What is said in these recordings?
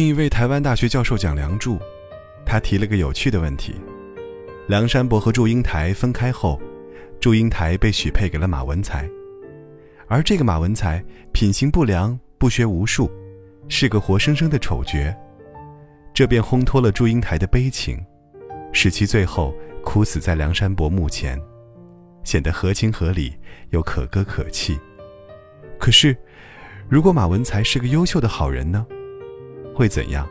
听一位台湾大学教授讲梁祝，他提了个有趣的问题：梁山伯和祝英台分开后，祝英台被许配给了马文才，而这个马文才品行不良，不学无术，是个活生生的丑角，这便烘托了祝英台的悲情，使其最后哭死在梁山伯墓前，显得合情合理又可歌可泣。可是，如果马文才是个优秀的好人呢？会怎样？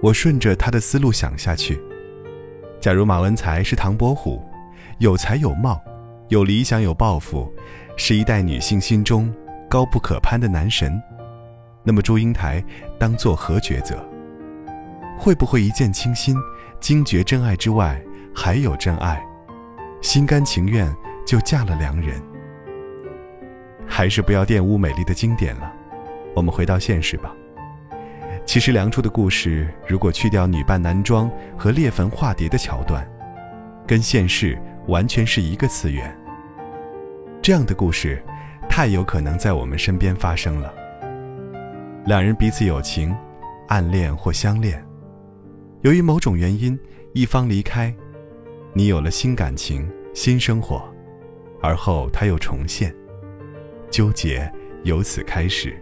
我顺着他的思路想下去。假如马文才是唐伯虎，有才有貌，有理想有抱负，是一代女性心中高不可攀的男神，那么祝英台当作何抉择？会不会一见倾心，惊觉真爱之外还有真爱，心甘情愿就嫁了良人？还是不要玷污美丽的经典了，我们回到现实吧。其实梁祝的故事，如果去掉女扮男装和裂坟化蝶的桥段，跟现实完全是一个次元。这样的故事，太有可能在我们身边发生了。两人彼此有情，暗恋或相恋，由于某种原因，一方离开，你有了新感情、新生活，而后他又重现，纠结由此开始。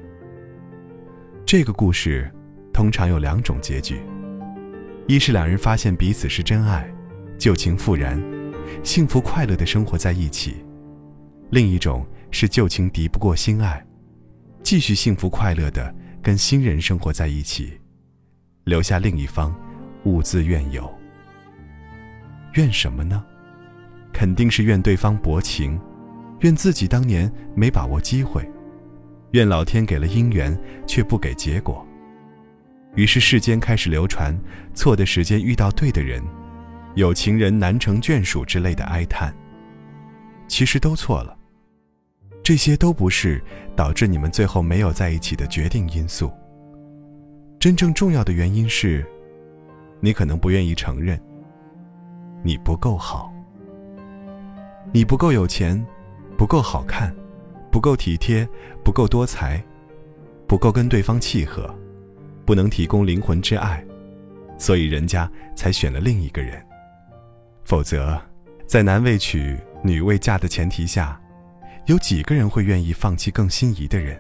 这个故事。通常有两种结局：一是两人发现彼此是真爱，旧情复燃，幸福快乐的生活在一起；另一种是旧情敌不过新爱，继续幸福快乐的跟新人生活在一起，留下另一方兀自怨尤。怨什么呢？肯定是怨对方薄情，怨自己当年没把握机会，怨老天给了姻缘却不给结果。于是世间开始流传“错的时间遇到对的人，有情人难成眷属”之类的哀叹。其实都错了，这些都不是导致你们最后没有在一起的决定因素。真正重要的原因是，你可能不愿意承认，你不够好，你不够有钱，不够好看，不够体贴，不够多才，不够跟对方契合。不能提供灵魂之爱，所以人家才选了另一个人。否则，在男未娶女未嫁的前提下，有几个人会愿意放弃更心仪的人，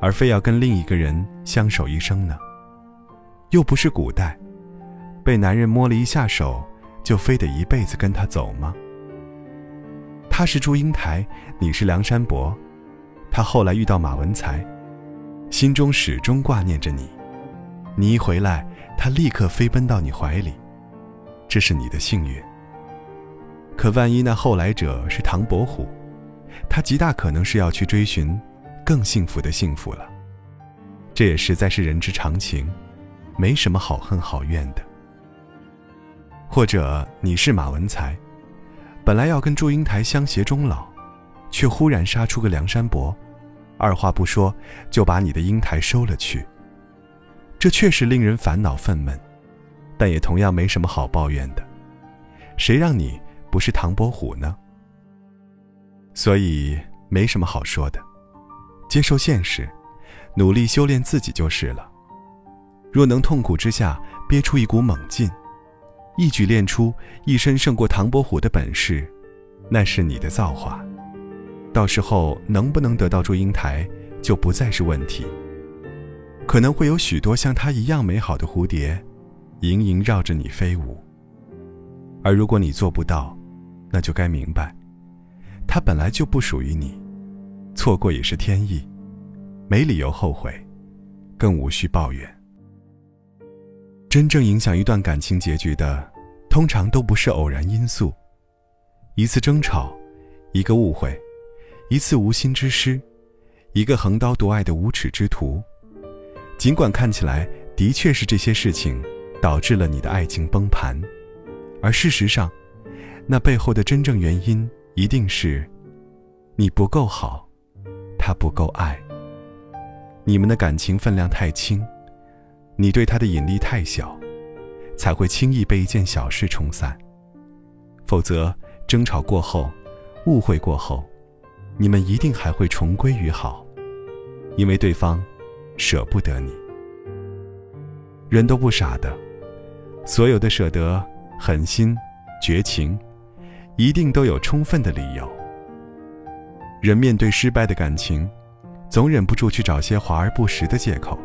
而非要跟另一个人相守一生呢？又不是古代，被男人摸了一下手，就非得一辈子跟他走吗？他是祝英台，你是梁山伯，他后来遇到马文才，心中始终挂念着你。你一回来，他立刻飞奔到你怀里，这是你的幸运。可万一那后来者是唐伯虎，他极大可能是要去追寻更幸福的幸福了。这也实在是人之常情，没什么好恨好怨的。或者你是马文才，本来要跟祝英台相携终老，却忽然杀出个梁山伯，二话不说就把你的英台收了去。这确实令人烦恼愤懑，但也同样没什么好抱怨的。谁让你不是唐伯虎呢？所以没什么好说的，接受现实，努力修炼自己就是了。若能痛苦之下憋出一股猛劲，一举练出一身胜过唐伯虎的本事，那是你的造化。到时候能不能得到祝英台，就不再是问题。可能会有许多像它一样美好的蝴蝶，盈盈绕着你飞舞。而如果你做不到，那就该明白，它本来就不属于你，错过也是天意，没理由后悔，更无需抱怨。真正影响一段感情结局的，通常都不是偶然因素，一次争吵，一个误会，一次无心之失，一个横刀夺爱的无耻之徒。尽管看起来的确是这些事情导致了你的爱情崩盘，而事实上，那背后的真正原因一定是你不够好，他不够爱。你们的感情分量太轻，你对他的引力太小，才会轻易被一件小事冲散。否则，争吵过后，误会过后，你们一定还会重归于好，因为对方。舍不得你。人都不傻的，所有的舍得、狠心、绝情，一定都有充分的理由。人面对失败的感情，总忍不住去找些华而不实的借口，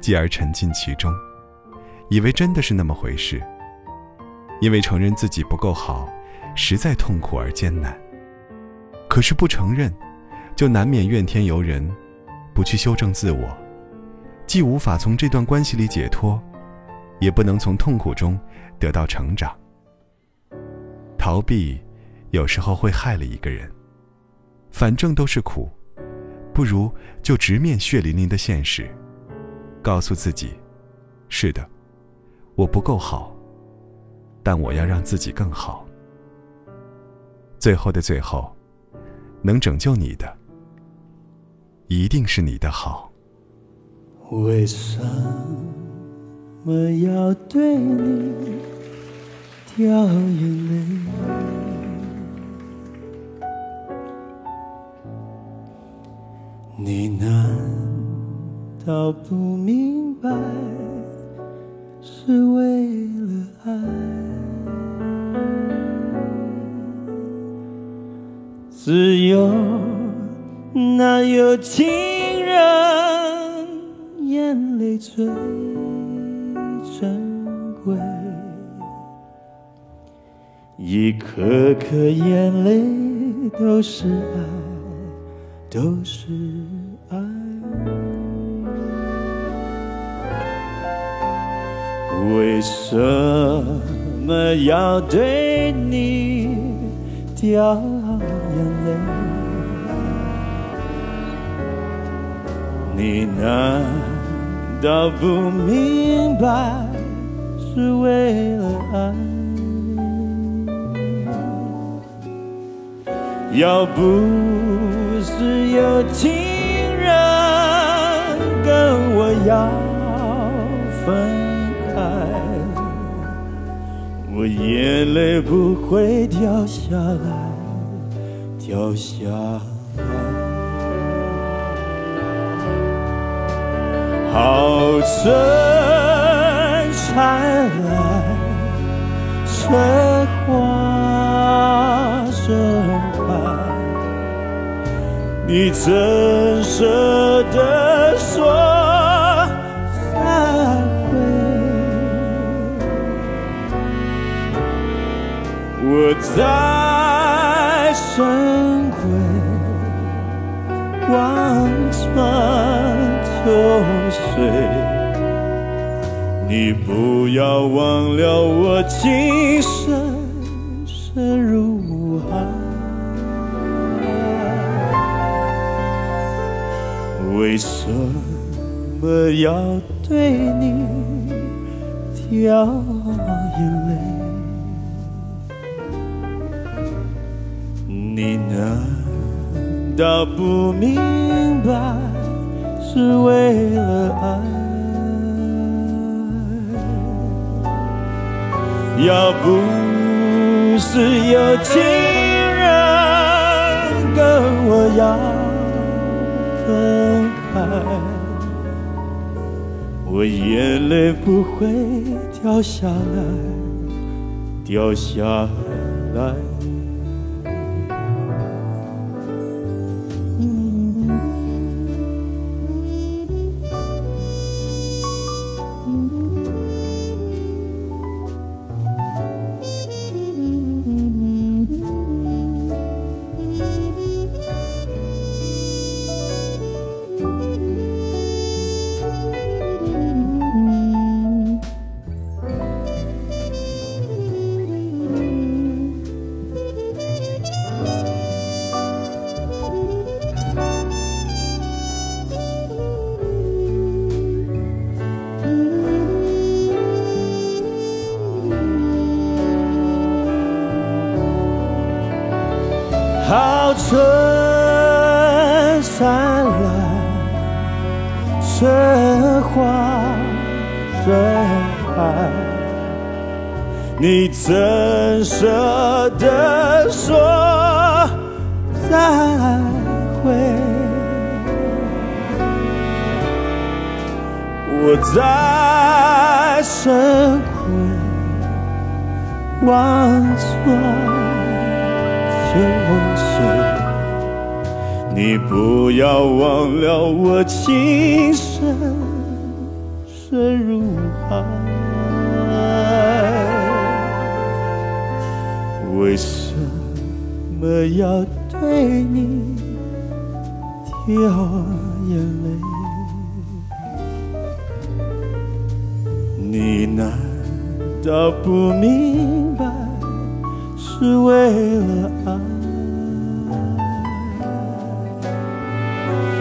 继而沉浸其中，以为真的是那么回事。因为承认自己不够好，实在痛苦而艰难。可是不承认，就难免怨天尤人，不去修正自我，既无法从这段关系里解脱，也不能从痛苦中得到成长。逃避，有时候会害了一个人。反正都是苦，不如就直面血淋淋的现实，告诉自己：是的，我不够好。但我要让自己更好。最后的最后，能拯救你的，一定是你的好。为什么要对你掉眼泪？你难道不明白，是为了爱？自由有情人眼泪最珍贵，一颗颗眼泪都是爱，都是爱。为什么要对你掉？眼泪，你难道不明白是为了爱？要不是有情人跟我要分开，我眼泪不会掉下来。掉下好春灿烂，春花盛开，你怎舍得说再会？我在深闺。望穿秋水，你不要忘了我今生深如海。为什么要对你掉眼泪？你难？道不明白是为了爱，要不是有情人跟我要分开，我眼泪不会掉下来，掉下来。盛开，你怎舍得说再会？我在深闺望穿秋水，你不要忘了我情深深如海。为什么要对你掉眼泪？你难道不明白是为了爱？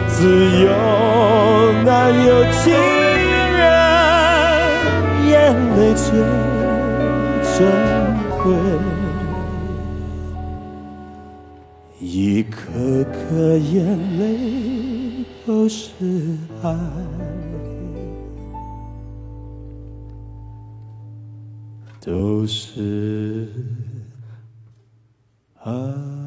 自由难有情泪最珍贵。一颗颗眼泪都是爱，都是爱。